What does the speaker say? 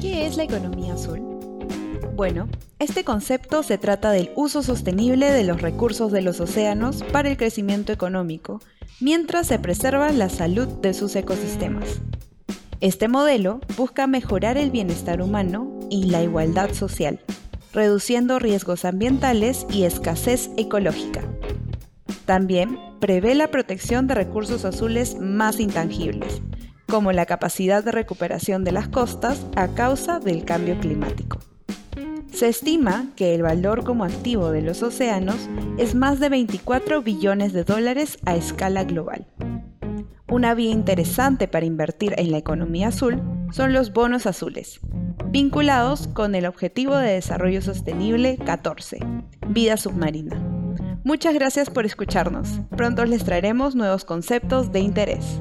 ¿Qué es la economía azul? Bueno, este concepto se trata del uso sostenible de los recursos de los océanos para el crecimiento económico, mientras se preserva la salud de sus ecosistemas. Este modelo busca mejorar el bienestar humano y la igualdad social, reduciendo riesgos ambientales y escasez ecológica. También prevé la protección de recursos azules más intangibles, como la capacidad de recuperación de las costas a causa del cambio climático. Se estima que el valor como activo de los océanos es más de 24 billones de dólares a escala global. Una vía interesante para invertir en la economía azul son los bonos azules, vinculados con el Objetivo de Desarrollo Sostenible 14, vida submarina. Muchas gracias por escucharnos. Pronto les traeremos nuevos conceptos de interés.